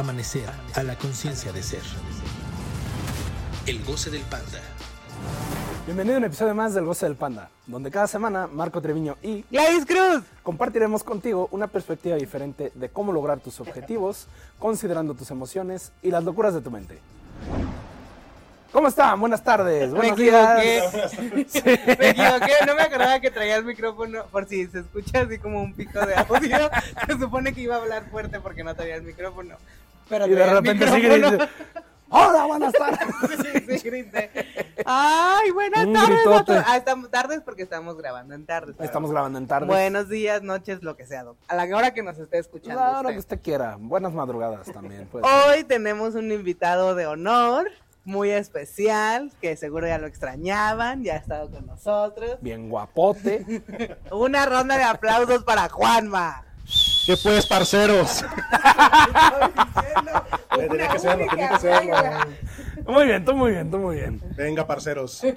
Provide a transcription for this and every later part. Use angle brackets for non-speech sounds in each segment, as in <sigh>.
Amanecer a la conciencia de ser. El goce del panda. Bienvenido a un episodio más del Goce del Panda, donde cada semana Marco Treviño y Gladys Cruz. compartiremos contigo una perspectiva diferente de cómo lograr tus objetivos, considerando tus emociones y las locuras de tu mente. ¿Cómo están? Buenas tardes, Me buenos equivoqué. días. <laughs> <laughs> Me equivoqué, no me acordaba que traía el micrófono por si se escucha así como un pico de audio. <laughs> Se supone que iba a hablar fuerte porque no traía el micrófono. Pero Y de repente sigue micrófono. diciendo, ¡Hola, buenas tardes! <laughs> Sí, sí, grité. Ay, buenas Un tardes. gritote. Ah, estamos tardes porque estamos grabando en tardes. Estamos grabando en tarde. Buenos días, noches, lo que sea. doc. A la hora que nos esté escuchando. La hora usted. que usted quiera. Buenas madrugadas también. pues. Hoy tenemos un invitado de honor, muy especial, que seguro ya lo extrañaban, ya ha estado con nosotros. Bien guapote. <laughs> Una ronda de aplausos para Juanma. ¿Qué pues, parceros? Tenía que serlo, tenía que serlo. Muy bien, tú muy bien, tú muy bien. Venga, parceros. <laughs>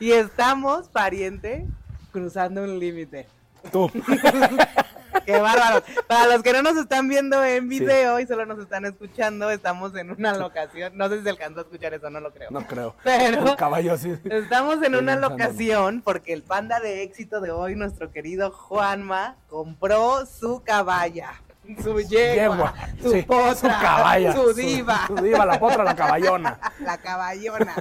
Y estamos, pariente, cruzando un límite. Tú. <laughs> Qué bárbaro. Para los que no nos están viendo en video y solo nos están escuchando, estamos en una locación. No sé si se alcanzó a escuchar eso, no lo creo. No creo. Pero El caballo así. Estamos en una locación porque el panda de éxito de hoy, nuestro querido Juanma, compró su caballa, su yegua, Yegua. su Sí, potra, su caballa. su diva, Su, diva, la potra, la caballona. <laughs> la caballona,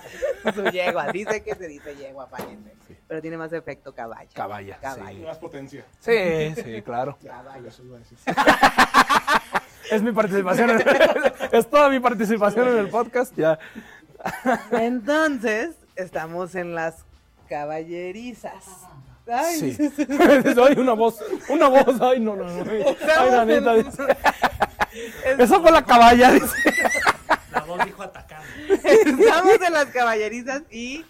su yegua. Dice que se dice yegua, pariente, pero tiene más efecto caballa. Caballa. Caballa. Más potencia. Sí, sí, claro. <laughs> Caballa. Eso iba a decir. <laughs> Es mi participación. en- es toda mi participación en el podcast. Ya. Entonces, estamos en las caballerizas. Ay, Sí. <laughs> Ay, una voz. Una voz. Ay, no, no, no. Ay, nanita, en- dice. Esa fue la caballa, dice. La voz dijo atacando. Estamos en las caballerizas y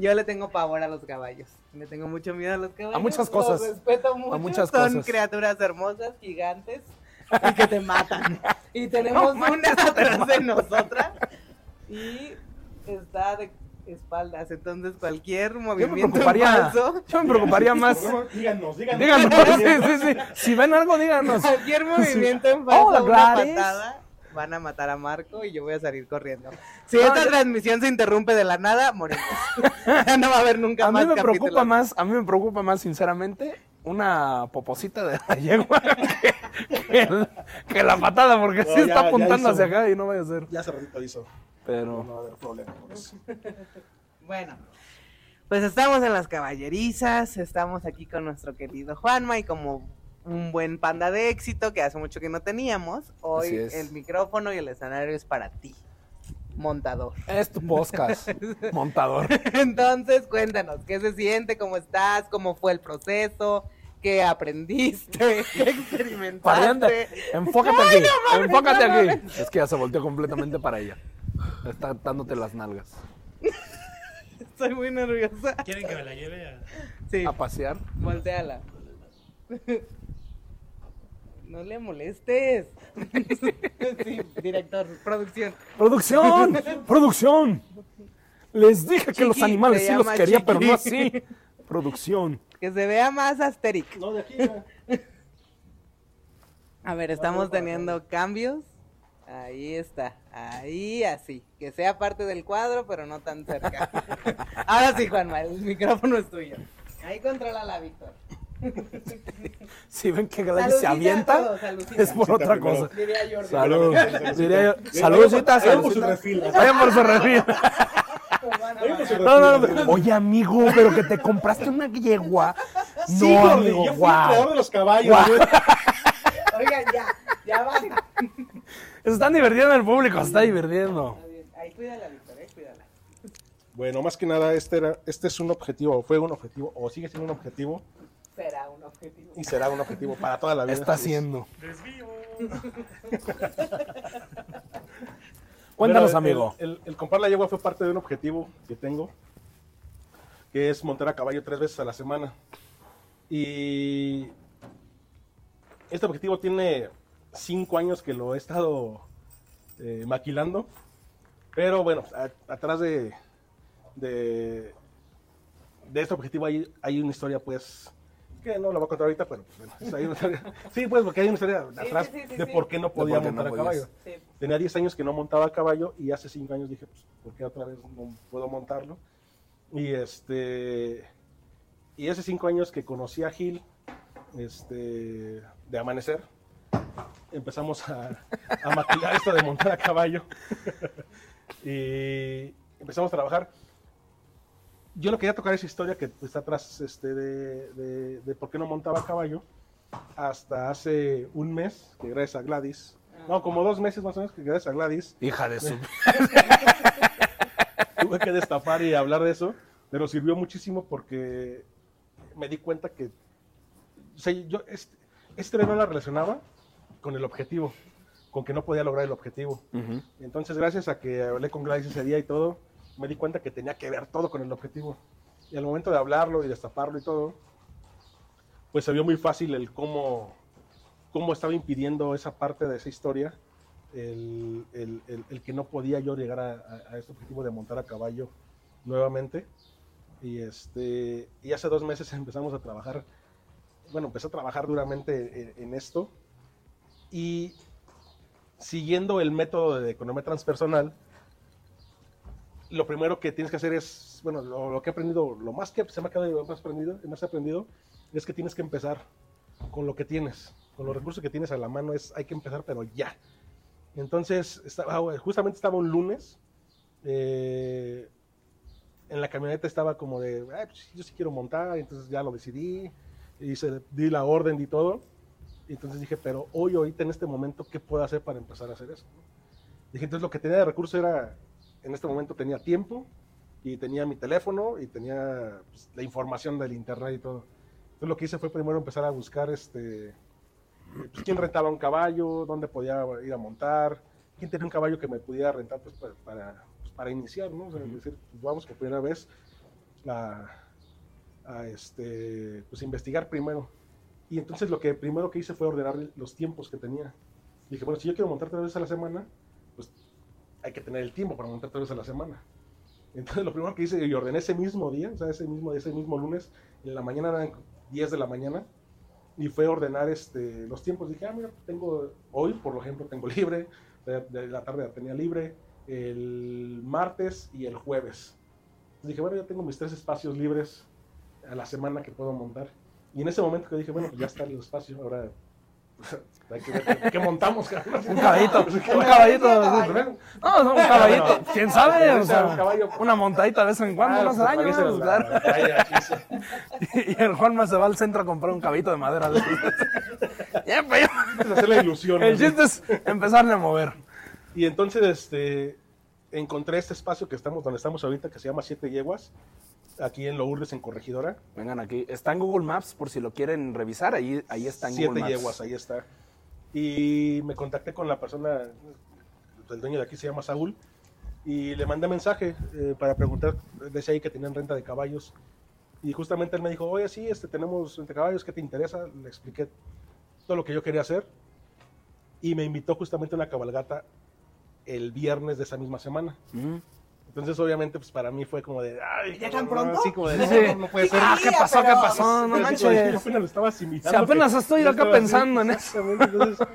yo le tengo pavor a los caballos. Le tengo mucho miedo a los caballos. A muchas los cosas. respeto mucho. muchas Son cosas. criaturas hermosas, gigantes <laughs> y que te matan. Y tenemos No una <laughs> atrás de nosotras y está de espaldas. Entonces cualquier Yo me movimiento preocuparía. falso, Yo me preocuparía <laughs> más. Díganos, díganos. Díganos. Sí, sí, sí. Si ven algo, díganos. cualquier movimiento en falso, Hola, una patada, van a matar a Marco y yo voy a salir corriendo. Si esta yo- transmisión se interrumpe de la nada, morimos. <laughs> ya no va a haber nunca A más mí me preocupa más, a mí me preocupa más, sinceramente, una poposita de la yegua <laughs> que, que el- que la patada, porque No, sí ya- está apuntando hacia acá y no vaya a ser. Ya ratito hizo. Pero. No va a haber problema con eso. <laughs> Bueno, pues estamos en las caballerizas, estamos aquí con nuestro querido Juanma y como un buen panda de éxito que hace mucho que no teníamos, hoy el micrófono y el escenario es para ti, montador. Es tu podcast, <laughs> montador. Entonces, cuéntanos, ¿qué se siente? ¿Cómo estás? ¿Cómo fue el proceso? ¿Qué aprendiste? <laughs> ¿Qué experimentaste? Pariente, enfócate aquí, mames, enfócate no aquí. mames. Es que ya se volteó completamente para ella. Está dándote las nalgas. <laughs> Estoy muy nerviosa. ¿Quieren que me la lleve a.? Sí, A pasear. volteala. No le molestes. <laughs> Sí, director, producción. ¡Producción! ¡Producción! Les dije que los animales sí los quería, pero no así. Producción. Que se vea más asteric. No, de aquí. ya. A ver, estamos teniendo cambios. Ahí está. Ahí así. Que sea parte del cuadro, pero no tan cerca. <laughs> Ahora sí, Juanma, el micrófono es tuyo. Ahí controla la Víctor. <laughs> Si ven que Gladys se avienta, todos, es por otra cosa. Diría Jordi. Salud. Diría yo, Vayan saludcita, por- vayan por su saludcita. refil. Vayan por su refil. Vayan por su No, no, refil. no. Oye, amigo, pero que te compraste una yegua. Sí, No, amigo, yo fui el creador guau. de los caballos. Oigan, ya, ya vale. Se están divirtiendo el público, se está divirtiendo. Ahí cuídala, Víctor, eh, cuídala. Bueno, más que nada, este, era, este es un objetivo, fue un objetivo, o sigue siendo un objetivo, Será un objetivo. y será un objetivo para toda la vida. Está haciendo. Desvío. <laughs> Cuéntanos, Pero amigo. El, el- el comprar la yegua fue parte de un objetivo que tengo, que es montar a caballo tres veces a la semana. Y este objetivo tiene cinco años que lo he estado eh, maquilando. Pero bueno, a- atrás de, de, de este objetivo hay, hay una historia pues que no la voy a contar ahorita, pero pues, bueno, ahí una historia. Sí, pues porque hay una historia atrás sí, sí, de sí. por qué no podía no montar a caballo. Sí. Tenía 10 años que no montaba a caballo y hace 5 años dije, pues, ¿por qué otra vez no puedo montarlo? Y este y hace 5 años que conocí a Gil este, de Amanecer, empezamos a, a maquilar esto de montar a caballo <laughs> y empezamos a trabajar. Yo no quería tocar esa historia que está atrás este, de, de- de por qué no montaba a caballo hasta hace un mes, que gracias a Gladys, no, como dos meses más o menos, que gracias a Gladys Hija de su. <laughs> tuve que destapar y hablar de eso, pero sirvió muchísimo porque me di cuenta que o sea, yo este, este no la relacionaba con el objetivo, con que no podía lograr el objetivo. Entonces, gracias a que hablé con Gladys ese día y todo, me di cuenta que tenía que ver todo con el objetivo. Y al momento de hablarlo y destaparlo y todo, pues se vio muy fácil el cómo, cómo estaba impidiendo esa parte de esa historia, el, el- el- el que no podía yo llegar a, a- a ese objetivo de montar a caballo nuevamente. Y, este, y hace dos meses <laughs> empezamos a trabajar, bueno, empecé a trabajar duramente en, en esto. Y siguiendo el método de economía transpersonal, lo primero que tienes que hacer es, bueno, lo, lo que he aprendido, lo más que se me ha quedado más aprendido, más aprendido, es que tienes que empezar con lo que tienes, con los recursos que tienes a la mano, es, hay que empezar, pero ya. Entonces, estaba, justamente estaba un lunes, eh, en la camioneta estaba como de, "Ay, pues, yo sí quiero montar, entonces ya lo decidí, y di la orden y todo. Y entonces dije, pero hoy, ahorita, en este momento, ¿qué puedo hacer para empezar a hacer eso? Dije, entonces lo que tenía de recurso era, en este momento tenía tiempo, y tenía mi teléfono, y tenía pues, la información del internet y todo. Entonces lo que hice fue primero empezar a buscar, este, pues, quién rentaba un caballo, dónde podía ir a montar, quién tenía un caballo que me pudiera rentar pues, para, para, pues, para iniciar, ¿no? O sea, decir, pues, vamos por primera vez a, a, este, pues, investigar primero. Y entonces lo que primero que hice fue ordenar los tiempos que tenía. Dije, bueno, si yo quiero montar tres veces a la semana, pues hay que tener el tiempo para montar tres veces a la semana. Entonces lo primero que hice, y ordené ese mismo día, o sea, ese mismo, ese mismo lunes, en la mañana eran 10 de la mañana, y fue ordenar este, los tiempos. Dije, ah, mira, tengo, hoy, por ejemplo, tengo libre, de, la tarde la tenía libre, el martes y el jueves. Entonces dije, bueno, ya tengo mis tres espacios libres a la semana que puedo montar. Y en ese momento que dije, bueno, pues ya está el espacio, ahora <laughs> qué- qué montamos. cabrón. Un caballito, Pues, <laughs> un caballito. No, no, un caballito. ¿Quién sabe? O sea, caballo. una montadita de vez en cuando, ah, no hace pues, daño. <laughs> Y el Juanma se va al centro a comprar un caballito de madera. pues, hacer la ilusión. El chiste es empezarle a mover. Y entonces este, encontré este espacio que estamos, donde estamos ahorita, que se llama Siete Yeguas, aquí en Lourdes, en Corregidora. Vengan aquí. Está en Google Maps por si lo quieren revisar. Ahí, ahí está en Siete Google Maps. Yeguas, ahí está. Y me contacté con la persona, el dueño de aquí se llama Saúl, y le mandé mensaje eh, para preguntar, decía ahí que tenían renta de caballos. Y justamente él me dijo, oye, sí, este, tenemos renta de caballos, ¿qué te interesa? Le expliqué todo lo que yo quería hacer. Y me invitó justamente a una cabalgata el viernes de esa misma semana. Mm. Entonces, obviamente, pues para mí fue como de, ay, ¿Ya tan pronto? Sí, como de, Sí. no, no puede ser. Ah, ¿qué pasó? ¿Qué pasó? No sí, manches. yo apenas lo estaba asimilando. Si apenas que- estoy acá así, pensando en eso. Entonces,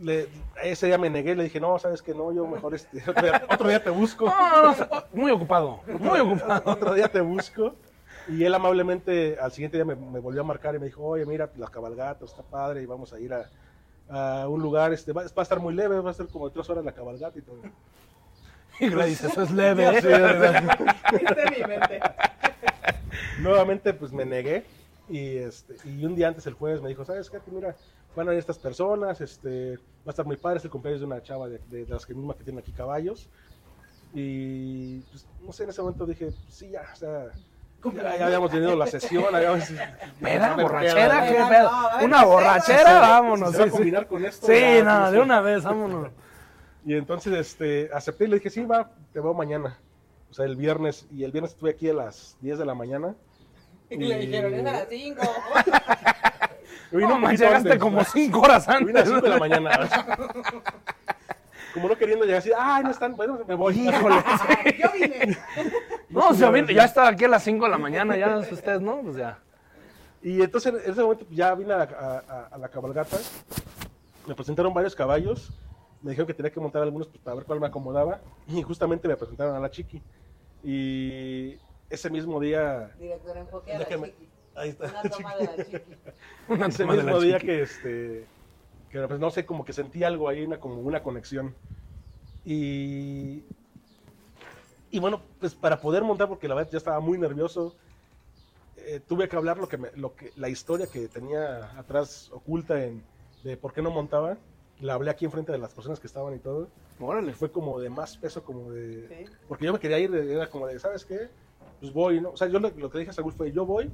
le- ese día me negué, le dije, no, sabes que no, yo mejor este, <laughs> otro, día, otro día te busco. No, muy ocupado. Muy ocupado. <laughs> otro día te busco. Y él amablemente al siguiente día me, me volvió a marcar y me dijo, oye, mira, la cabalgata está padre y vamos a ir a, a un lugar, este, va, va a estar muy leve, va a ser como de tres horas la cabalgata y todo. Y le dice, eso es leve. Sí, de mi mente. Nuevamente, pues me negué. Y, este, y un día antes, el jueves, me dijo, ¿sabes qué? Que Mira, van a ir estas personas, este, va a estar muy padre, es el cumpleaños de una chava de, de las que mismas que tienen aquí caballos. Y, pues, no sé, en ese momento dije, pues, sí, ya, o sea, ya, ya habíamos tenido la sesión, habíamos... <laughs> <laughs> ¿Peda? Una ¿Borrachera? ¿Qué pedo? ¿Una ¿qué borrachera? Vámonos. ¿Se va a sí, sí. combinar con esto? Sí, nada, de una vez, vámonos. Y entonces este, acepté y le dije, sí, va, te veo mañana. O sea, el viernes. Y el viernes estuve aquí a las 10 de la mañana. <laughs> Y le dijeron, es a las 5. Vine <laughs> No, llegaste antes. como cinco horas Vine a las antes. 5 de la mañana. <laughs> Como no queriendo llegar así, ay, no están, bueno, me voy. Híjole. Yo vine. No, a mí ya está aquí a las 5 de la mañana, ya ustedes, ¿no? Pues ya. Y entonces en ese momento ya vine a, a- a- a la cabalgata, me presentaron varios caballos, me dijeron que tenía que montar algunos pues, para ver cuál me acomodaba, y justamente me presentaron a la chiqui. Y ese mismo día, Director, enfoque a la chiqui. ahí está, Una toma de la chiqui. <laughs> Una ese toma de la mismo día chiqui. que este, que pues, no sé, como que sentí algo ahí, una, como una conexión. Y, y bueno, pues para poder montar, porque la verdad ya estaba muy nervioso, eh, tuve que hablar lo que, me- lo que la historia que tenía atrás oculta en de por qué no montaba. La hablé aquí enfrente de las personas que estaban y todo. Órale. Fue como de más peso, como de... Sí. Porque yo me quería ir, era como de, ¿sabes qué? Pues voy, ¿no? O sea, yo lo, lo que dije a Saúl fue, yo voy,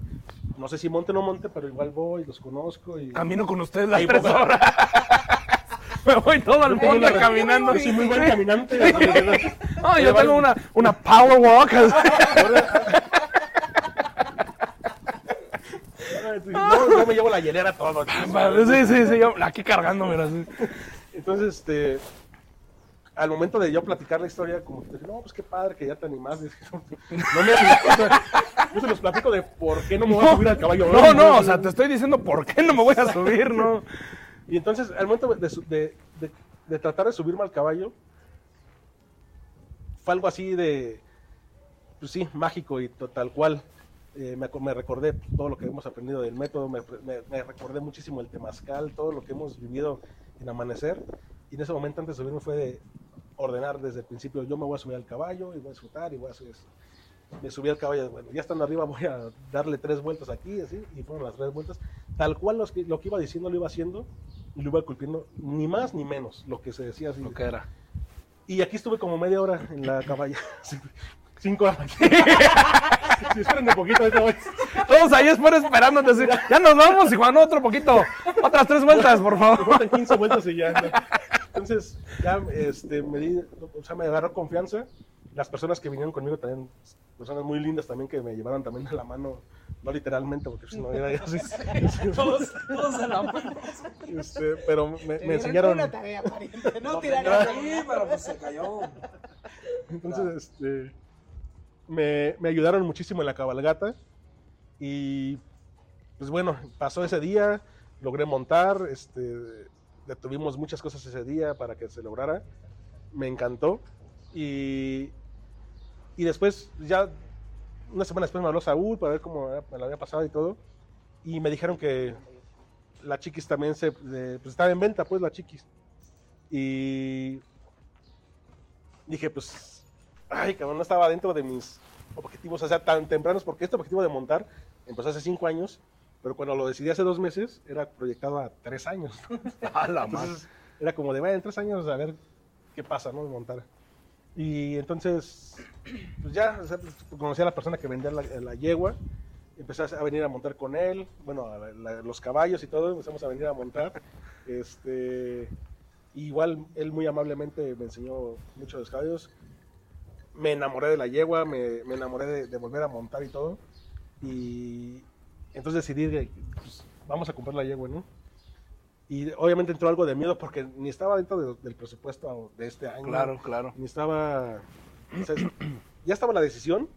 no sé si monte o no monte, pero igual voy, los conozco y... Camino con ustedes las Ahí tres voy. horas. <laughs> Me voy todo el Tengo mundo caminando. Yo soy muy buen Sí. caminante. <laughs> No, yo tengo una, una power walk. No, yo me llevo la hielera todo. Sí, sí, sí, yo aquí cargando, mira. sí. Entonces, este, al momento de yo platicar la historia, como que dije, no, pues qué padre que ya te animás. <laughs> Dije, No me yo se los platico de por qué no me voy a subir al caballo. No, no, o sea, te estoy diciendo por qué no me voy a subir, ¿no? Y entonces, al momento de, de- de- de tratar de subirme al caballo, fue algo así de, pues sí, mágico y tal cual. Eh, me, me recordé todo lo que hemos aprendido del método, me, me- me recordé muchísimo el temazcal, todo lo que hemos vivido en Amanecer. Y en ese momento, antes de subirme, fue de ordenar desde el principio: yo me voy a subir al caballo y voy a disfrutar y voy a hacer eso. Me subí al caballo, bueno, ya estando arriba voy a darle tres vueltas aquí, así, y fueron las tres vueltas. Tal cual los que- lo que iba diciendo lo iba haciendo y lo iba cumpliendo, ni más ni menos, lo que se decía así. Lo que era. Y aquí estuve como media hora en la caballa. <laughs> Cinco horas. Sí, esperen un poquito, ahorita voy. Todos ahí fuera esperándote así. Ya nos vamos y Juan, otro poquito. Otras tres vueltas, por Me favor. faltan 15 vueltas y ya. ¿no? Entonces, ya este, me di, o sea, me agarró confianza. Las personas que vinieron conmigo también, personas muy lindas también que me llevaron también de la mano, no literalmente, porque si no era así. <laughs> Todos, todos a la mano. Este, pero me, me dieron enseñaron. una tarea, pariente, No tirar Sí, pero pues se cayó. Entonces, este, me, ayudaron muchísimo en la cabalgata. Y pues bueno, pasó ese día, logré montar, este, detuvimos muchas cosas ese día para que se lograra, me encantó. Y, y después ya una semana después me habló Saúl para ver cómo me lo había pasado y todo. Y me dijeron que la chiquis también se, pues estaba en venta pues la chiquis. Y dije, pues, ay, cabrón, no estaba dentro de mis objetivos, o sea, tan tempranos, porque este objetivo de montar empezó hace cinco años, pero cuando lo decidí hace dos meses, era proyectado a tres años. <laughs> A la. Entonces, era como de, bueno, en tres años a ver qué pasa, ¿no? De montar. Y entonces, pues ya, o sea, conocí a la persona que vendía la, la yegua, empecé a venir a montar con él, bueno, a la- los caballos y todo, empezamos a venir a montar. Este, igual, él muy amablemente me enseñó mucho de los caballos. Me enamoré de la yegua, me, me enamoré de, de volver a montar y todo. Y entonces decidí, de, pues, vamos a comprar la yegua, ¿no? Y obviamente entró algo de miedo porque ni estaba dentro de- del presupuesto de este año. Claro, claro. Ni estaba. o sea, ya estaba la decisión.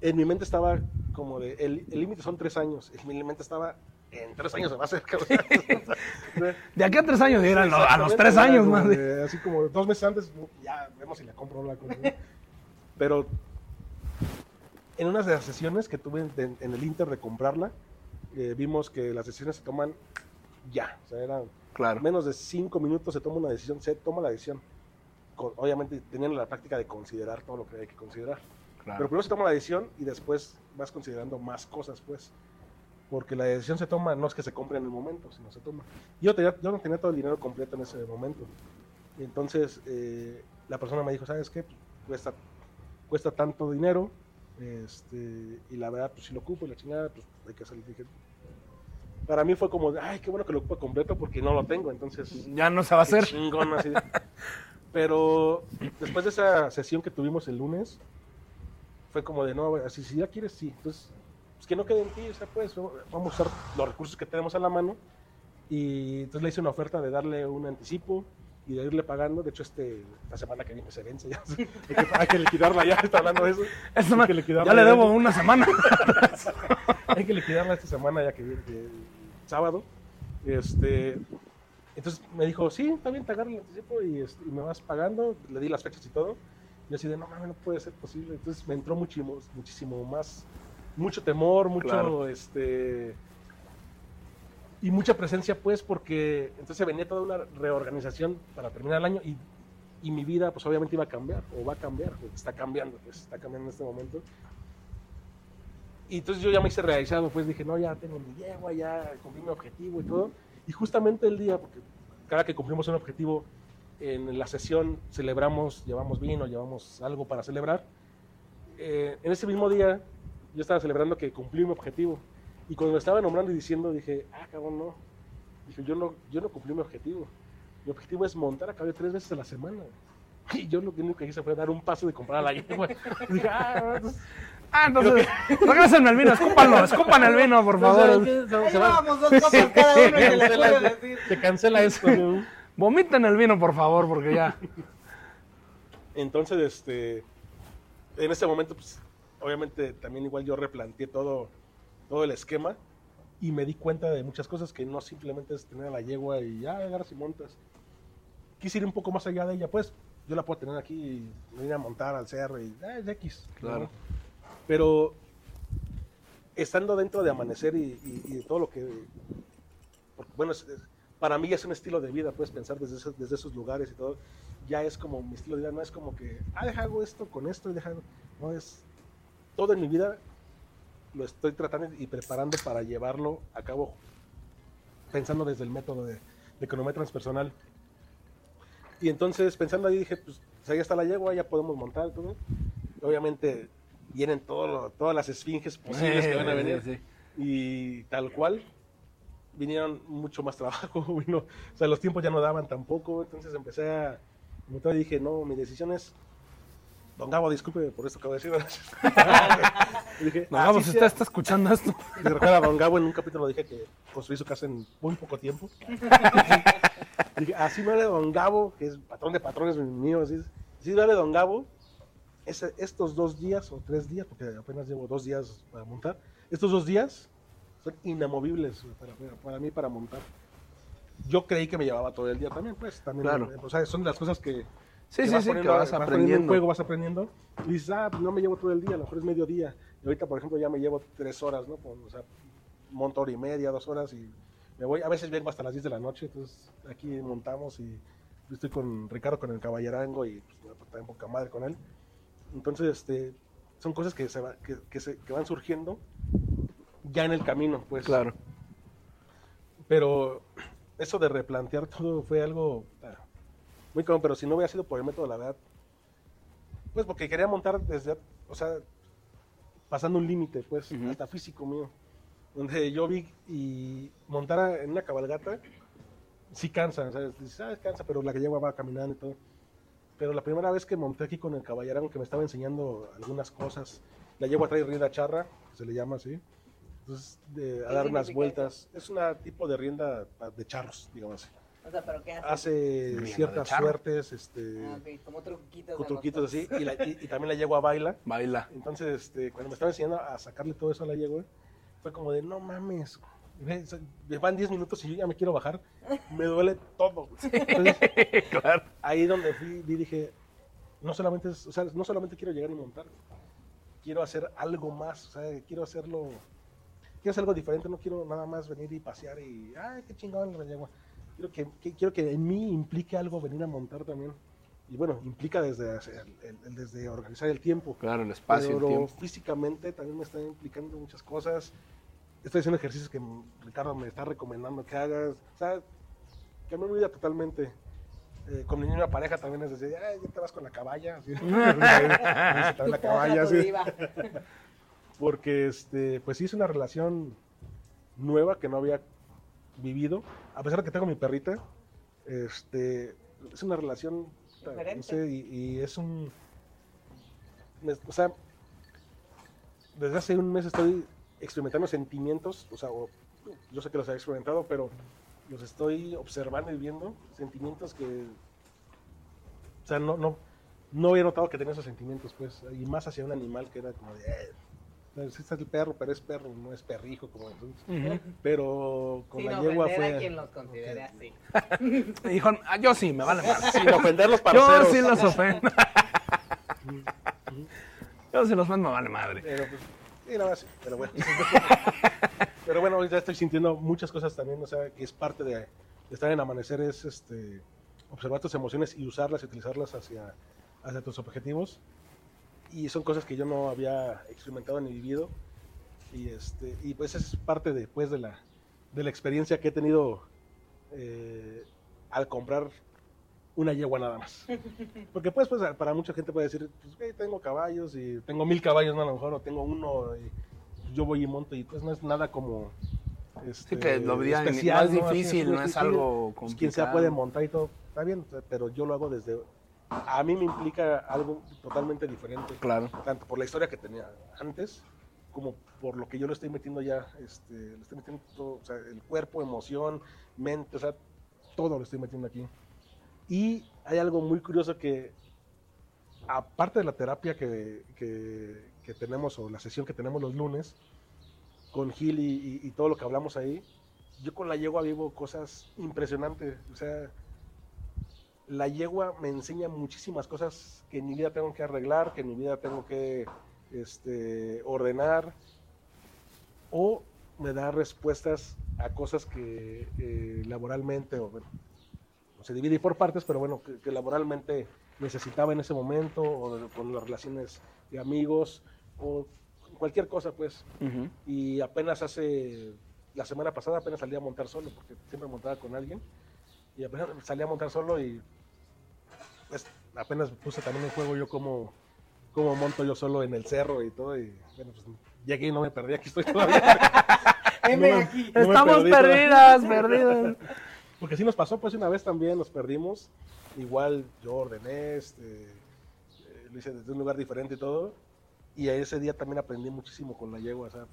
En mi mente estaba como de. El el límite son tres años. En mi mente estaba. En tres años se va a hacer. <laughs> cabrón. De aquí a tres años, dirán, a los tres era años más. de- así como dos meses antes, ya vemos si la compro o la compro. Pero en una de las sesiones que tuve en, en el Inter de comprarla, eh, vimos que las decisiones se toman ya. O sea, era Claro. menos de cinco minutos se toma una decisión, se toma la decisión. Con- obviamente teniendo la práctica de considerar todo lo que hay que considerar. Pero primero se toma la decisión y después vas considerando más cosas, pues. Porque la decisión se toma, no es que se compre en el momento, sino se toma. Yo, tenía, yo no tenía todo el dinero completo en ese momento. Y entonces eh, la persona me dijo, ¿sabes qué? Cuesta, cuesta tanto dinero. Este, y la verdad, pues si lo ocupo y la chingada, pues hay que. Dije, para mí fue como, ay, qué bueno que lo ocupo completo porque no lo tengo. Entonces, Ya no se va a hacer. chingón, así. <laughs> Pero después de esa sesión que tuvimos el lunes, fue como de, no, así, si ya quieres, sí. Entonces, pues que no quede en ti, o sea, pues vamos a usar los recursos que tenemos a la mano. Y entonces le hice una oferta de darle un anticipo y de irle pagando. De hecho, este, esta semana que viene se vence ya. <laughs> hay, que, hay que liquidarla ya, está hablando de eso. Esta Hay que liquidarla ya le ya. debo una semana. <laughs> hay que liquidarla esta semana ya que viene el sábado. Este, entonces me dijo, sí, está bien, te agarro el anticipo y, este, y me vas pagando. Le di las fechas y todo. Y yo así de, no mames, no puede ser posible. Entonces me entró muchísimo, muchísimo más, mucho temor, mucho, Claro. este... Y mucha presencia, pues, porque entonces venía toda una reorganización para terminar el año y, y mi vida, pues, obviamente iba a cambiar, o va a cambiar, está cambiando, pues, está cambiando en este momento. Y entonces yo ya me hice realizado, pues dije, no, ya tengo mi yegua, ya cumplí mi objetivo y todo. Y justamente el día, porque cada que cumplimos un objetivo en la sesión celebramos, llevamos vino, llevamos algo para celebrar. Eh, en ese mismo día yo estaba celebrando que cumplí mi objetivo. Y cuando me estaba nombrando y diciendo, dije, ah, cabrón, no. Dije, yo no, yo no cumplí mi objetivo. Mi objetivo es montar a caballo tres veces a la semana. <laughs> Y yo lo único que hice fue dar un paso de comprar a la yegua. <laughs> Dije, ah, entonces, Ah, entonces, regrésenme el vino, escúpanlo, escupan el vino, por <laughs> favor. entonces, se- dos copas cada uno y se le cancela, puede decir. se cancela esto. ¿no? Vomiten el vino, por favor, porque ya. Entonces, este, en ese momento, pues, obviamente también igual yo replanteé todo, todo el esquema y me di cuenta de muchas cosas que no simplemente es tener a la yegua y ya agarras y montas. Quise ir un poco más allá de ella, pues yo la puedo tener aquí y venir a montar al cerro y ah, es X. ¿no? Claro. Pero estando dentro de Amanecer y, y- y de todo lo que... porque, bueno, es- es- para mí es un estilo de vida, puedes pensar desde esos, desde esos lugares y todo. Ya es como mi estilo de vida, no es como que, ah, deja hago esto con esto y deja... No, es... Todo en mi vida lo estoy tratando y preparando para llevarlo a cabo pensando desde el método de, de economía transpersonal. Y entonces pensando ahí dije, pues ahí está la yegua, ya podemos montar todo. Obviamente vienen todo lo- todas las esfinges posibles que van a <laughs> venir. Sí, sí. Y tal cual, vinieron mucho más <laughs> trabajo, vino, o sea, los tiempos ya no daban tampoco, entonces empecé a, montar y dije, no, mi decisión es, don Gabo, disculpe por esto que acabo de decir. <laughs> Dije, No, "Ah, usted sí". está escuchando esto. Y recuerda, don Gabo en un capítulo dije que construí su casa en muy poco tiempo. <laughs> dije, así vale don Gabo, que es patrón de patrones mío, así, así vale don Gabo, estos dos días o tres días, porque apenas llevo dos días para montar, estos dos días son inamovibles para, para- mí para montar. Yo creí que me llevaba todo el día también, pues también, Claro. o sea, son las cosas que, Sí, sí, vas sí, que vas en aprendiendo. juego, vas aprendiendo. Y dices, ah, pues no me llevo todo el día, a lo mejor es mediodía. Y ahorita, por ejemplo, ya me llevo tres horas, ¿no? Por- o sea, monto hora y media, dos horas y me voy. A veces vengo hasta las 10 de la noche, entonces aquí montamos y estoy con Ricardo con el caballerango y pues, también poca madre con él. Entonces, este, son cosas que, se va- que, que se- que van surgiendo ya en el camino, pues. Claro. Pero eso de replantear todo fue algo ah, muy común, pero si no hubiera sido por el método, la verdad, pues porque quería montar desde, o sea, pasando un límite, pues, Ujú. hasta físico mío, donde yo vi y montar en una cabalgata, sí cansa, ¿sabes? Dices, ah, cansa, pero la que lleva va caminando y todo. Pero la primera vez que monté aquí con el caballerano que me estaba enseñando algunas cosas, la llevo a traer rienda charra, se le llama así. Entonces, de- a ¿Qué dar unas vueltas. Es un tipo de rienda de charros, digamos así. O sea, ¿pero qué hace? Hace de ciertas charro. suertes, este, Ah, ok, como truquitos. con de truquitos motos. así, y, la- y- y también la yegua baila. Baila. Entonces, este, cuando me estaba enseñando a sacarle todo eso a la yegua, fue como de, no mames, me van 10 minutos y yo ya me quiero bajar, me duele todo. Entonces, <laughs> claro. ahí donde fui, vi, dije, no solamente, es- o sea, no solamente quiero llegar y montar, quiero hacer algo más, o sea, quiero hacerlo, quiero hacer algo diferente, no quiero nada más venir y pasear y, ay, qué chingón la yegua. Quiero que, que- quiero que en mí implique algo venir a montar también. Y bueno, implica desde, hacer- el- el- desde organizar el tiempo. Claro, el espacio, pero el tiempo. físicamente también me está implicando muchas cosas. Estoy haciendo ejercicios que Ricardo me está recomendando que hagas. O sea, cambió mi vida totalmente. Eh, con mi niña pareja también es decir, "Ay, ya te vas con la caballa. así. <laughs> Dice, "Te vas la <laughs> caballa, así. <laughs> Porque, este, pues sí, es una relación nueva que no había vivido. A pesar de que tengo mi perrita, este, es una relación, no sé, y, y es un... me- o sea, desde hace un mes estoy experimentando sentimientos, o sea, o- yo sé que los he experimentado, pero los estoy observando y viendo, sentimientos que O sea, no, no, no había notado que tenía esos sentimientos, pues, y más hacia un animal que era como de, eh, sí está el perro, pero es perro, no es perrijo, como entonces. Pero con Sin la yegua ofender fue... a quien los considere así. <laughs> Dijo, "Ah, yo sí, me vale más. Sin ofender los Yo parceros. sí los ofendo. <laughs> yo sí los ofendo, me vale madre. Pero pues, sí, nada más, pero bueno. <laughs> pero bueno, ya estoy sintiendo muchas cosas también, o sea, que es parte de, de estar en amanecer, es este, observar tus emociones y usarlas y utilizarlas hacia, hacia tus objetivos. Y son cosas que yo no había experimentado ni vivido. Y, este, y pues es parte de, pues, de, la, de la experiencia que he tenido eh, al comprar una yegua nada más. <laughs> Porque pues, pues para mucha gente puede decir, pues "Güey, tengo caballos y tengo mil caballos, no a lo mejor, o tengo uno y yo voy y monto y pues no es nada como... Este, Sí, que lo vería especial, más ¿no? Difícil, no es difícil. algo Pues, quien sea complicado. puede montar y todo, está bien, pero yo lo hago desde... A mí me implica algo totalmente diferente Claro. tanto por la historia que tenía antes como por lo que yo le estoy metiendo ya, este, le estoy metiendo todo, o sea, el cuerpo, emoción, mente, o sea, todo lo estoy metiendo aquí. Y hay algo muy curioso que, aparte de la terapia que, que- que tenemos o la sesión que tenemos los lunes, con Gil y, y- y todo lo que hablamos ahí, yo con la yegua vivo cosas impresionantes, o sea, la yegua me enseña muchísimas cosas que en mi vida tengo que arreglar, que en mi vida tengo que este, ordenar, o me da respuestas a cosas que eh, laboralmente, o bueno, se divide por partes, pero bueno, que, que laboralmente necesitaba en ese momento, o de- con las relaciones de amigos, o cualquier cosa, pues. Ujú. Y apenas hace, la semana pasada apenas salí a montar solo, porque siempre montaba con alguien. Y apenas salí a montar solo y pues, apenas puse también en juego yo como, como monto yo solo en el cerro y todo. Y bueno, pues llegué y no me perdí, aquí estoy todavía. <laughs> Heme No me- aquí. no me Estamos perdí perdidas, perdidas. <laughs> Porque sí nos pasó, pues una vez también nos perdimos. Igual yo ordené, este, eh, lo hice desde un lugar diferente y todo. Y a ese día también aprendí muchísimo con la yegua. O sea,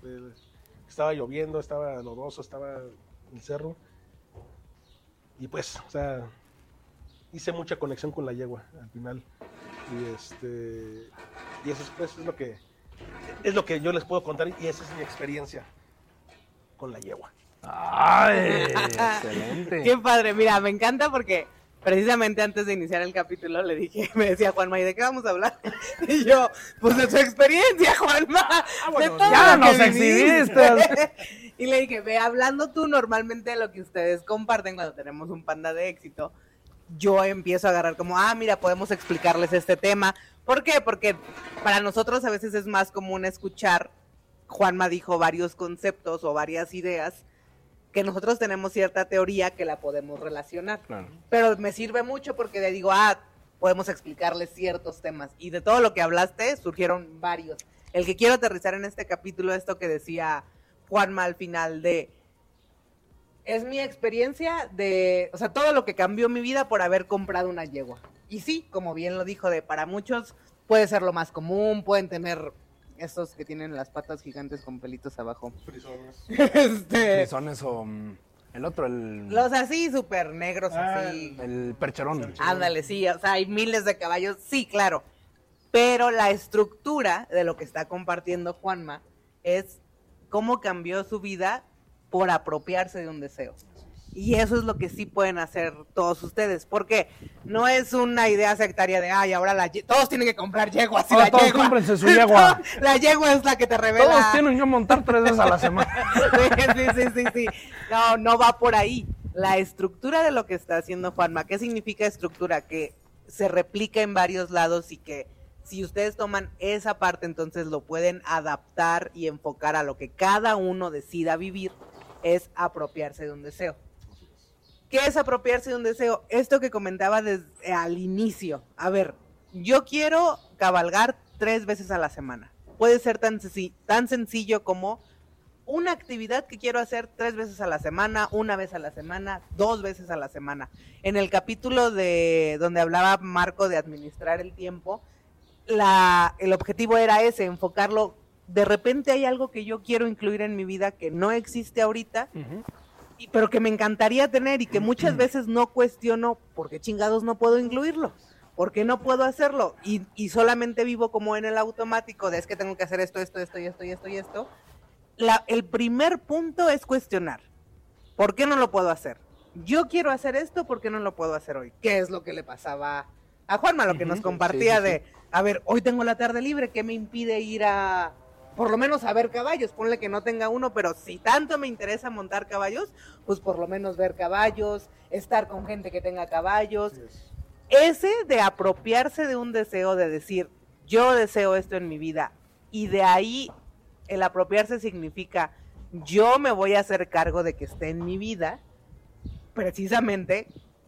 estaba lloviendo, estaba lodoso, estaba el cerro. Y pues, o sea, hice mucha conexión con la yegua al final. Y este, y eso es, pues, es lo que es lo que yo les puedo contar y esa es mi experiencia con la yegua. Ay, <laughs> excelente. Qué padre, mira, me encanta porque precisamente antes de iniciar el capítulo le dije, <laughs> me decía Juanma, ¿y de qué vamos a hablar? <laughs> Y yo, pues de su experiencia, Juanma. de todo ya nos exhibiste. y le dije, ve, hablando tú normalmente de lo que ustedes comparten cuando tenemos un panda de éxito, yo empiezo a agarrar como, ah, mira, podemos explicarles este tema. ¿Por qué? Porque para nosotros a veces es más común escuchar, Juanma dijo varios conceptos o varias ideas, que nosotros tenemos cierta teoría que la podemos relacionar. Claro. Pero me sirve mucho porque le digo, ah, podemos explicarles ciertos temas. Y de todo lo que hablaste, surgieron varios. El que quiero aterrizar en este capítulo, esto que decía Juanma al final de, es mi experiencia de, o sea, todo lo que cambió mi vida por haber comprado una yegua. Y sí, como bien lo dijo, de para muchos puede ser lo más común, pueden tener estos que tienen las patas gigantes con pelitos abajo. <laughs> este, Frisones o mm, el otro, el, los así, súper negros, Ah, así. el percherón. Ándale, sí, o sea, hay miles de caballos, sí, claro. Pero la estructura de lo que está compartiendo Juanma es cómo cambió su vida por apropiarse de un deseo. Y eso es lo que sí pueden hacer todos ustedes, porque no es una idea sectaria de, ay, ahora la todos tienen que comprar yeguas. y Ahora la todos yegua- cómprense su <laughs> yegua. la yegua es la que te revela. Todos tienen que montar tres veces a la semana. <laughs> Sí, sí, sí, sí, sí. No, no va por ahí. La estructura de lo que está haciendo Juanma, ¿qué significa estructura? Que se replica en varios lados y que si ustedes toman esa parte, entonces lo pueden adaptar y enfocar a lo que cada uno decida vivir, es apropiarse de un deseo. ¿Qué es apropiarse de un deseo? Esto que comentaba desde al inicio. A ver, yo quiero cabalgar tres veces a la semana. Puede ser tan, tan sencillo como una actividad que quiero hacer tres veces a la semana, una vez a la semana, dos veces a la semana. En el capítulo de donde hablaba Marco de administrar el tiempo, la, el objetivo era ese, enfocarlo. De repente hay algo que yo quiero incluir en mi vida que no existe ahorita, y- pero que me encantaría tener y que muchas veces no cuestiono porque chingados no puedo incluirlo. ¿Por qué no puedo hacerlo? Y, y solamente vivo como en el automático de es que tengo que hacer esto, esto, esto y esto y esto y esto. La- el primer punto es cuestionar. ¿Por qué no lo puedo hacer? Yo quiero hacer esto, ¿por qué no lo puedo hacer hoy? ¿Qué es lo que le pasaba a Juanma? Lo que nos compartía sí, sí. de, a ver, hoy tengo la tarde libre, ¿qué me impide ir a, por lo menos a ver caballos? Ponle que no tenga uno, pero si tanto me interesa montar caballos, pues por lo menos ver caballos, estar con gente que tenga caballos. Ese de apropiarse de un deseo, de decir, yo deseo esto en mi vida, y de ahí el apropiarse significa, yo me voy a hacer cargo de que esté en mi vida, precisamente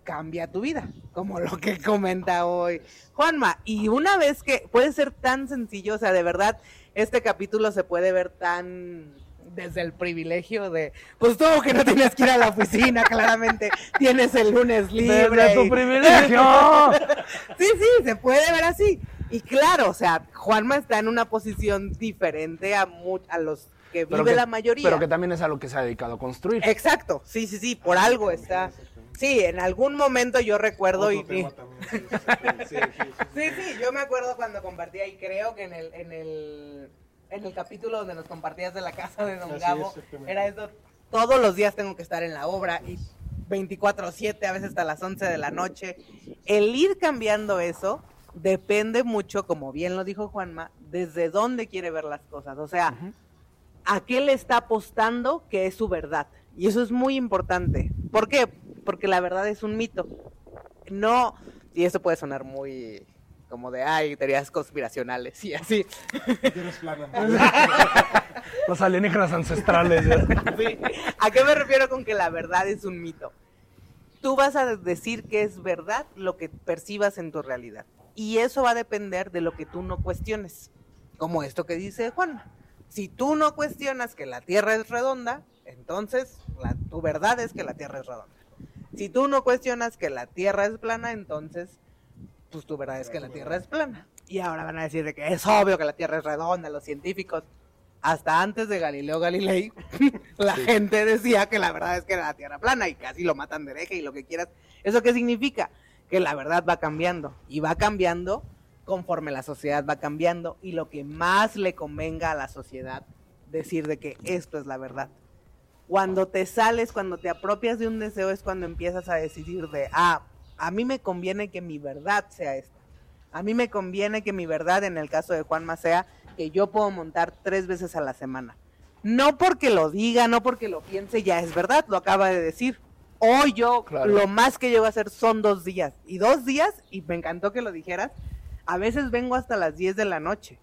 cambia tu vida, como lo que comenta hoy Juanma. Y una vez que puede ser tan sencillo, o sea, de verdad, este capítulo se puede ver tan desde el privilegio de, pues tú que no tienes que ir a la oficina, claramente tienes el lunes libre. Desde tu privilegio. <laughs> Sí, sí, se puede ver así. Y claro, o sea, Juanma está en una posición diferente a, mu- a los que vive que- la mayoría. Pero que también es a lo que se ha dedicado a construir. Exacto, sí, sí, sí, por algo está. Sí, en algún momento yo recuerdo y... Tema sí, sí, sí, sí. <laughs> Sí, sí, yo me acuerdo cuando compartía y creo que en el, en el, en el capítulo donde nos compartías de la casa de Don Así Gabo, es, era eso, todos los días tengo que estar en la obra y 24/7, a veces hasta las 11 de la noche. El ir cambiando eso depende mucho, como bien lo dijo Juanma, desde dónde quiere ver las cosas. O sea, a qué le está apostando que es su verdad. Y eso es muy importante. ¿Por qué? Porque la verdad es un mito. No, y eso puede sonar muy como de, ay, teorías conspiracionales y así. <laughs> Los alienígenas ancestrales. Sí. ¿A qué me refiero con que la verdad es un mito? Tú vas a decir que es verdad lo que percibas en tu realidad. Y eso va a depender de lo que tú no cuestiones. Como esto que dice Juan. Si tú no cuestionas que la Tierra es redonda, entonces la- tu verdad es que la Tierra es redonda. Si tú no cuestionas que la Tierra es plana, entonces pues tu verdad es que la Tierra es plana. Y ahora van a decir de que es obvio que la Tierra es redonda, los científicos. Hasta antes de Galileo Galilei, <laughs> la gente decía que la verdad es que era la Tierra plana y casi lo matan de hereje y lo que quieras. ¿Eso qué significa? Que la verdad va cambiando y va cambiando conforme la sociedad va cambiando y lo que más le convenga a la sociedad decir de que esto es la verdad. Cuando te sales, cuando te apropias de un deseo es cuando empiezas a decidir de, ah, a mí me conviene que mi verdad sea esta. A mí me conviene que mi verdad, en el caso de Juanma, sea que yo puedo montar tres veces a la semana. No porque lo diga, no porque lo piense, ya es verdad, lo acaba de decir. Hoy yo, Claro. lo más que llego a hacer son dos días. Y dos días, y me encantó que lo dijeras, a veces vengo hasta las 10 de la noche.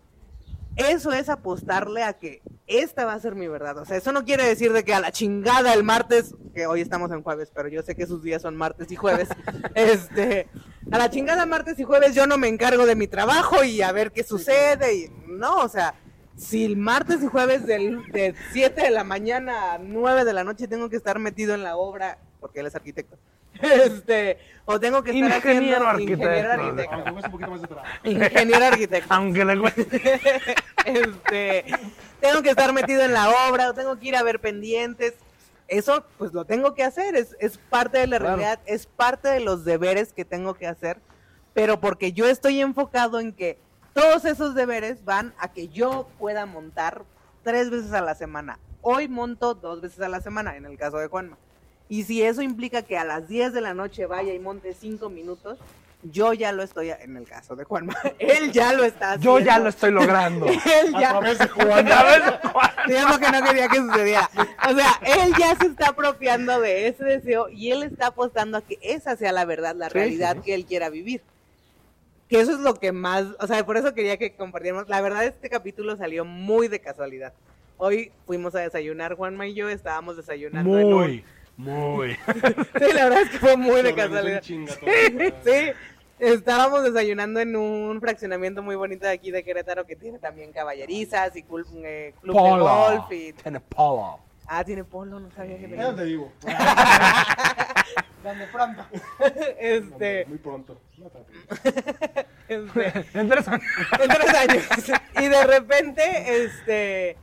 Eso es apostarle a que esta va a ser mi verdad. O sea, eso no quiere decir de que a la chingada el martes, que hoy estamos en jueves, pero yo sé que sus días son martes y jueves. <laughs> este, a la chingada martes y jueves yo no me encargo de mi trabajo y a ver qué sucede. Y, no, o sea, si el martes y jueves del, de 7 de la mañana a 9 de la noche tengo que estar metido en la obra, porque él es arquitecto. <laughs> Este, o tengo que estar Ingeniero haciendo arquitecto. ingeniero arquitecto. Aunque es un poquito más de trabajo. <laughs> Ingeniero arquitecto. Aunque le cueste. <laughs> este, tengo que estar metido en la obra, o tengo que ir a ver pendientes. Eso, pues lo tengo que hacer, es, es parte de la Claro. realidad, es parte de los deberes que tengo que hacer, pero porque yo estoy enfocado en que todos esos deberes van a que yo pueda montar tres veces a la semana. Hoy monto dos veces a la semana, en el caso de Juanma. Y si eso implica que a las 10 de la noche vaya y monte cinco minutos, yo ya lo estoy, en el caso de Juanma, <laughs> él ya lo está haciendo. Yo ya lo estoy logrando. <laughs> Él A ya, través de <laughs> Juan. A es lo que no quería que sucediera. O sea, él ya se está apropiando de ese deseo y él está apostando a que esa sea la verdad, la Sí, realidad sí, que él quiera vivir. Que eso es lo que más, o sea, por eso quería que compartiéramos. La verdad, este capítulo salió muy de casualidad. Hoy fuimos a desayunar, Juanma y yo estábamos desayunando. en un- muy. <laughs> Sí, la verdad es que fue muy de en casualidad. Sí, estábamos desayunando en un fraccionamiento muy bonito de aquí de Querétaro que tiene también caballerizas y cul- eh, club de golf y Tiene polo. Ah, tiene polo, no sabía que tenía. donde vivo. <laughs> Donde pronto. este, Muy pronto. No tanto. <laughs> este, Interesante. en tres años. Y de repente, este,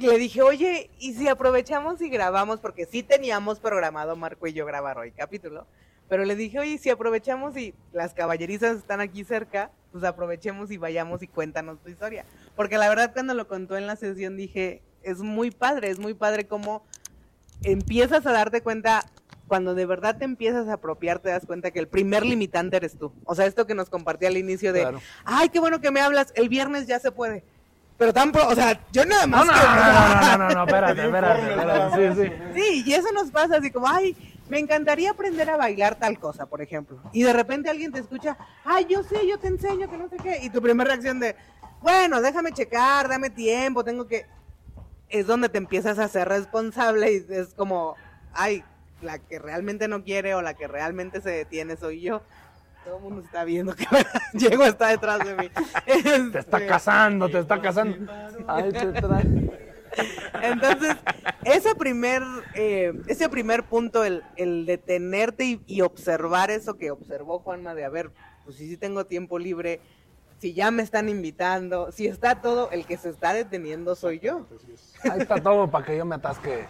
le dije, oye, ¿y si aprovechamos y grabamos? Porque sí teníamos programado Marco y yo grabar hoy capítulo. Pero le dije, oye, si aprovechamos y las caballerizas están aquí cerca, pues aprovechemos y vayamos y cuéntanos tu historia. Porque la verdad cuando lo contó en la sesión dije, es muy padre, es muy padre cómo empiezas a darte cuenta, cuando de verdad te empiezas a apropiar, te das cuenta que el primer limitante eres tú. O sea, esto que nos compartí al inicio de, Claro. ay, qué bueno que me hablas, el viernes ya se puede. Pero tan pro- o sea, yo nada más no, que- no, no, no, no, no, <laughs> espérate, espérate, informes, espérate, sí, sí. Sí, y eso nos pasa así como, ay, me encantaría aprender a bailar tal cosa, por ejemplo. Y de repente alguien te escucha, ay, yo sé, yo te enseño, que no sé qué. Y tu primera reacción de, bueno, déjame checar, dame tiempo, tengo que... Es donde te empiezas a ser responsable y es como, ay, la que realmente no quiere o la que realmente se detiene soy yo. Todo el mundo está viendo que llego <laughs> está detrás de mí. <laughs> Te está Este, casando, te está casando. <laughs> Ay, te trae. Entonces, ese primer, eh, ese primer punto, el, el detenerte y, y observar eso que observó Juanma de, a ver, pues si sí tengo tiempo libre, si ya me están invitando, si está todo, el que se está deteniendo soy yo. Ahí está todo para que yo me atasque.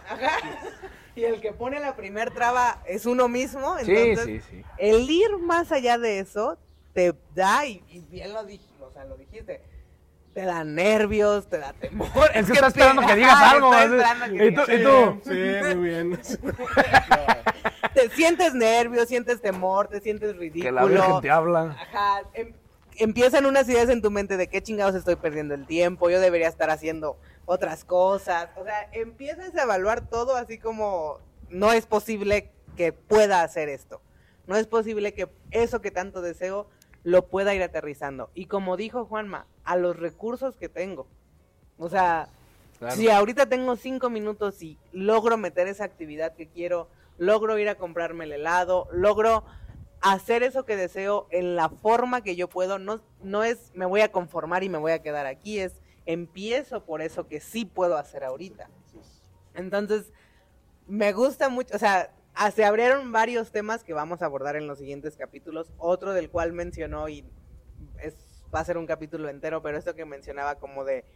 Y el que pone la primer traba es uno mismo. Sí, Entonces, sí, sí. el ir más allá de eso te da, y, y bien lo, dij- o sea, lo dijiste, te da nervios, te da temor. <laughs> Es que está esperando que digas algo. está así. esperando que Y tú, digas- y tú. Sí, muy bien. <laughs> te sientes nervios, sientes temor, te sientes ridículo. Que la Virgen te habla. Ajá, em- empiezan unas ideas en tu mente de qué chingados estoy perdiendo el tiempo, yo debería estar haciendo otras cosas. O sea, empiezas a evaluar todo así como no es posible que pueda hacer esto. No es posible que eso que tanto deseo lo pueda ir aterrizando. Y como dijo Juanma, a los recursos que tengo. O sea, Claro. si ahorita tengo cinco minutos y logro meter esa actividad que quiero, logro ir a comprarme el helado, logro hacer eso que deseo en la forma que yo puedo, no, no es me voy a conformar y me voy a quedar aquí, es empiezo por eso que sí puedo hacer ahorita. Entonces, me gusta mucho, o sea, ah, se abrieron varios temas que vamos a abordar en los siguientes capítulos, otro del cual mencionó y es, va a ser un capítulo entero, pero esto que mencionaba como de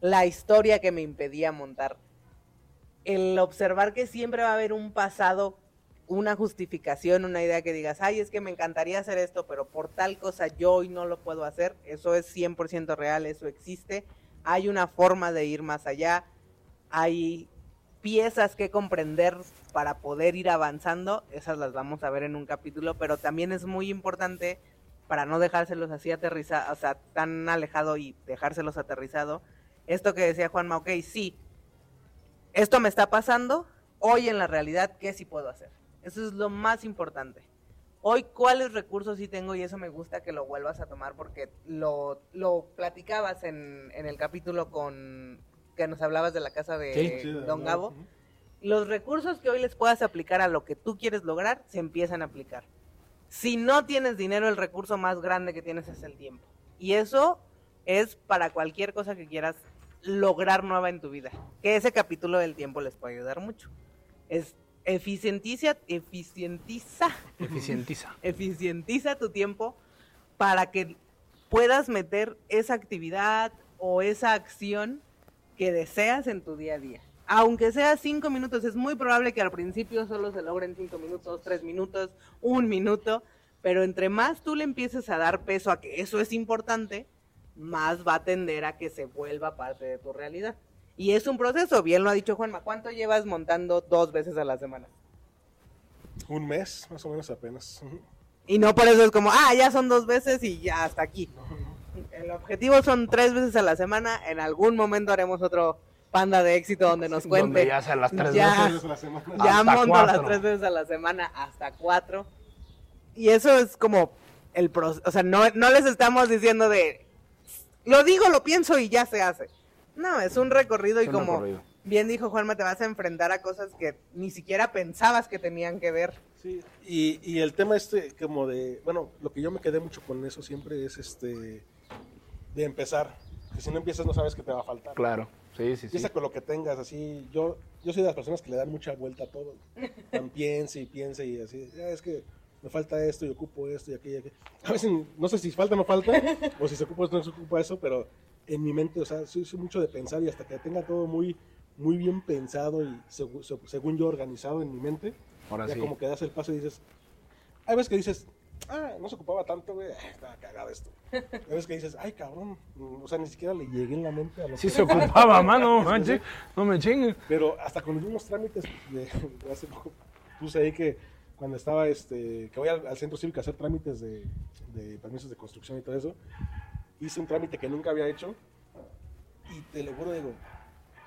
la historia que me impedía montar. El observar que siempre va a haber un pasado, una justificación, una idea que digas, ay, es que me encantaría hacer esto, pero por tal cosa yo hoy no lo puedo hacer. Eso es 100% real, eso existe. Hay una forma de ir más allá. Hay piezas que comprender para poder ir avanzando. Esas las vamos a ver en un capítulo, pero también es muy importante para no dejárselos así aterrizados, o sea, tan alejado y dejárselos aterrizado. Esto que decía Juanma, ok, sí, esto me está pasando, hoy en la realidad, ¿qué sí puedo hacer? Eso es lo más importante. Hoy, ¿cuáles recursos sí tengo? Y eso me gusta que lo vuelvas a tomar porque lo, lo platicabas en, en el capítulo con que nos hablabas de la casa de Sí. Sí, de Don. Gabo. Los recursos que hoy les puedas aplicar a lo que tú quieres lograr, se empiezan a aplicar. Si no tienes dinero, el recurso más grande que tienes es el tiempo. Y eso es para cualquier cosa que quieras lograr nueva en tu vida. Que ese capítulo del tiempo les puede ayudar mucho. Es eficientiza, eficientiza, Eficientiza. <laughs> eficientiza tu tiempo para que puedas meter esa actividad o esa acción que deseas en tu día a día. Aunque sea cinco minutos, es muy probable que al principio solo se logren cinco minutos, tres minutos, un minuto, pero entre más tú le empieces a dar peso a que eso es importante, más va a tender a que se vuelva parte de tu realidad. Y es un proceso, bien lo ha dicho Juanma, ¿cuánto llevas montando dos veces a la semana? Un mes, más o menos apenas. Y no por eso es como, ah, ya son dos veces y ya hasta aquí. El objetivo son tres veces a la semana. En algún momento haremos otro panda de éxito donde nos cuente. Donde ya sea las tres Ya. Veces a la semana. Ya Hasta monto cuatro. las tres veces a la semana hasta cuatro. Y eso es como el proceso. O sea, no, no les estamos diciendo de lo digo, lo pienso y ya se hace. No, es un recorrido y Es un como recorrido. bien dijo Juanma, te vas a enfrentar a cosas que ni siquiera pensabas que tenían que ver. Sí, y, y el tema este, como de, bueno, lo que yo me quedé mucho con eso siempre es este, de empezar. Que si no empiezas no sabes qué te va a faltar. Claro. Sí, sí, sí. Empieza con lo que tengas, así. Yo, yo soy de las personas que le dan mucha vuelta a todo. <laughs> Tan piense y piense y así. "Ah, es que me falta esto y ocupo esto y aquello. y aquello". A veces no sé si falta o no falta, <laughs> o si se ocupa esto o no se ocupa eso, pero en mi mente, o sea, soy, soy mucho de pensar y hasta que tenga todo muy, muy bien pensado y segu- se- según yo organizado en mi mente, Ahora ya sí. como que das el paso y dices, hay veces que dices, ah, no se ocupaba tanto, güey, estaba cagado esto. Hay veces que dices, ay, cabrón, o sea, ni siquiera le llegué en la mente a lo Sí que... se ocupaba, mano, <laughs> manche, no me chingues. Pero hasta con los mismos trámites de, de hace poco puse ahí que cuando estaba, este, que voy al, al centro cívico a hacer trámites de, de permisos de construcción y todo eso, hice un trámite que nunca había hecho y te lo juro, digo,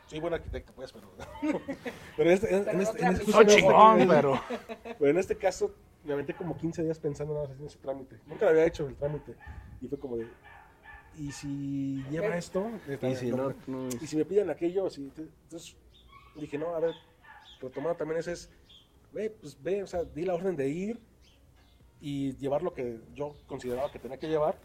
soy buen arquitecto, pues, pero... <laughs> pero en este, en, en este, en este- No chingón, pero. pero en este caso me aventé como 15 días pensando nada más en ese trámite. Nunca lo había hecho el trámite. Y fue como de, ¿y si lleva esto? Y si no, no. Y si me piden aquello, si te- entonces dije, no, a ver, retomando también ese es, ve, pues ve, o sea, di la orden de ir y llevar lo que yo consideraba que tenía que llevar.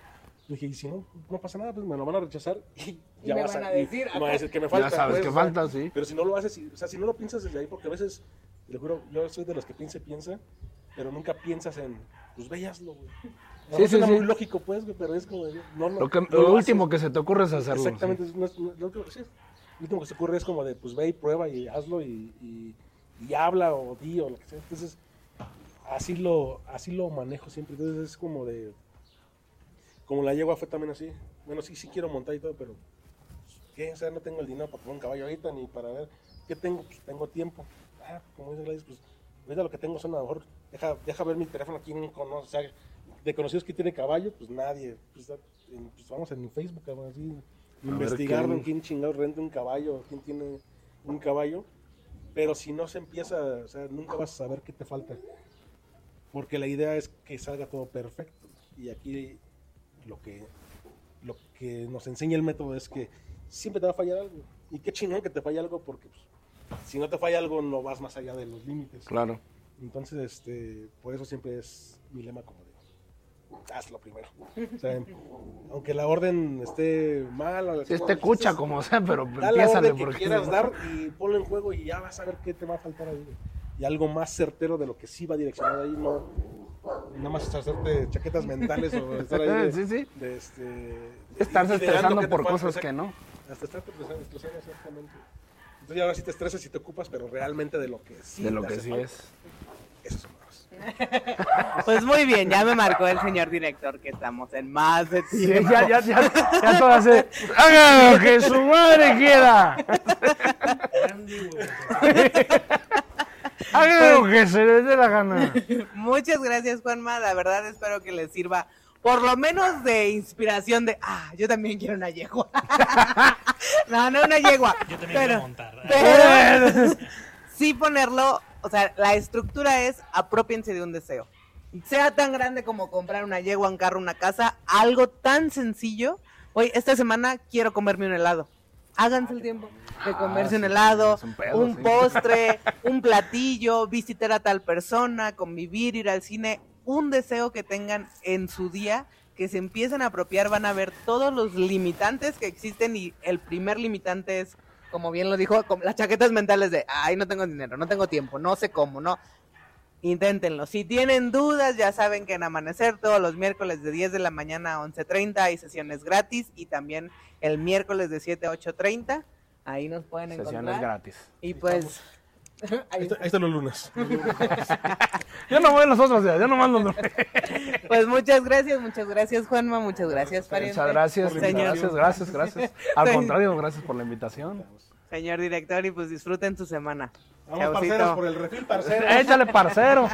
Dije, y si no, no pasa nada, pues me lo van a rechazar y, Y me vas van a decir, y me van a decir que me falta. Ya sabes pues, que o sea, falta, sí. Pero si no lo haces, y- o sea, si no lo piensas desde ahí, porque a veces, te lo juro, yo soy de los que piensa piensa, pero nunca piensas en, pues ve y hazlo, güey. No, Sí, sí, suena sí. muy lógico, pues, güey, pero es como, de, no, no, Lo, que, no lo haces. último que se te ocurre es hacerlo. sí. Exactamente, no es- no- lo, último, sí, lo último que se ocurre es como de, pues ve y prueba y hazlo y, y- y habla o di o lo que sea. Entonces, así lo, así lo manejo siempre. Entonces es como de, como la yegua fue también así. Bueno, sí, sí quiero montar y todo, pero ¿qué? O sea, no tengo el dinero para comprar un caballo ahorita ni para ver qué tengo. Pues tengo tiempo. Ah, como dice Gladys, pues ahorita lo que tengo son a lo mejor, deja, deja ver mi teléfono, quién conoce, o sea, de conocidos que tiene caballo, pues nadie. Pues, pues, vamos en Facebook, así, investigar quién- quién chingado renta un caballo, quién tiene un caballo. Pero si no se empieza, o sea, nunca vas a saber qué te falta. Porque la idea es que salga todo perfecto. Y aquí lo que, lo que nos enseña el método es que siempre te va a fallar algo. Y qué chingón que te falle algo porque pues, si no te falla algo no vas más allá de los límites. Claro. Entonces, este, por eso siempre es mi lema como de, hazlo primero. O sea, aunque la orden esté mal, o Si este cucha como sea, pero da la orden que porque. quieras dar y ponlo en juego y ya vas a ver qué te va a faltar ahí. Y algo más certero de lo que sí va direccionado ahí, no nada más hacerte chaquetas mentales o estar ahí <laughs> de, Sí, sí. de este Estarse estresando por cosas exacto. que no. Hasta estarte estresando, estresando exactamente. Entonces ya ahora sí te estresas y te ocupas, pero realmente de lo que sí De lo que sí falta. es. Son los. <laughs> Pues muy bien, ya me marcó el señor director que estamos en más de Sí, tiempo. ya, ya, ya, ya todo hace. ¡Haga lo que su madre quiera! <laughs> ¡Haga lo que se les dé la gana! <laughs> Muchas gracias, Juanma. La verdad espero que les sirva por lo menos de inspiración de, ah, yo también quiero una yegua. <laughs> no, no una yegua. Yo también pero, quiero montar. pero <laughs> sí ponerlo, o sea, la estructura es apropiense de un deseo. Sea tan grande como comprar una yegua, un carro, una casa, algo tan sencillo. Hoy, esta semana quiero comerme un helado. Háganse el tiempo de comerse un helado, un pedo, un sí. postre, <laughs> un platillo, visitar a tal persona, convivir, ir al cine, un deseo que tengan en su día, que se empiecen a apropiar, van a ver todos los limitantes que existen y el primer limitante es, como bien lo dijo, las chaquetas mentales de, ay, no tengo dinero, no tengo tiempo, no sé cómo, no. Inténtenlo. Si tienen dudas, ya saben que en Amanecer todos los miércoles de 10 de la mañana a 11.30 hay sesiones gratis y también el miércoles de 7 a 8.30. Ahí nos pueden encontrar. Sesiones gratis. Y pues... Ahí, <laughs> ahí está- ahí están los lunes. <laughs> <laughs> Yo no voy a los otros días, yo nomás los Pues muchas gracias, muchas gracias Juanma, muchas gracias pariente. Muchas gracias, gracias, gracias, gracias. Al contrario, gracias por la invitación. Señor director y pues disfruten su semana. Vamos, Chaucito. parceros, por el refil, parceros. <laughs> Échale, parcero.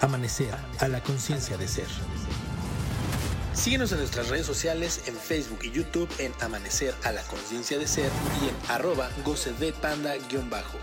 Amanecer a la conciencia de ser. Síguenos en nuestras redes sociales en Facebook y YouTube en Amanecer a la conciencia de ser y en arroba goce de panda-bajo.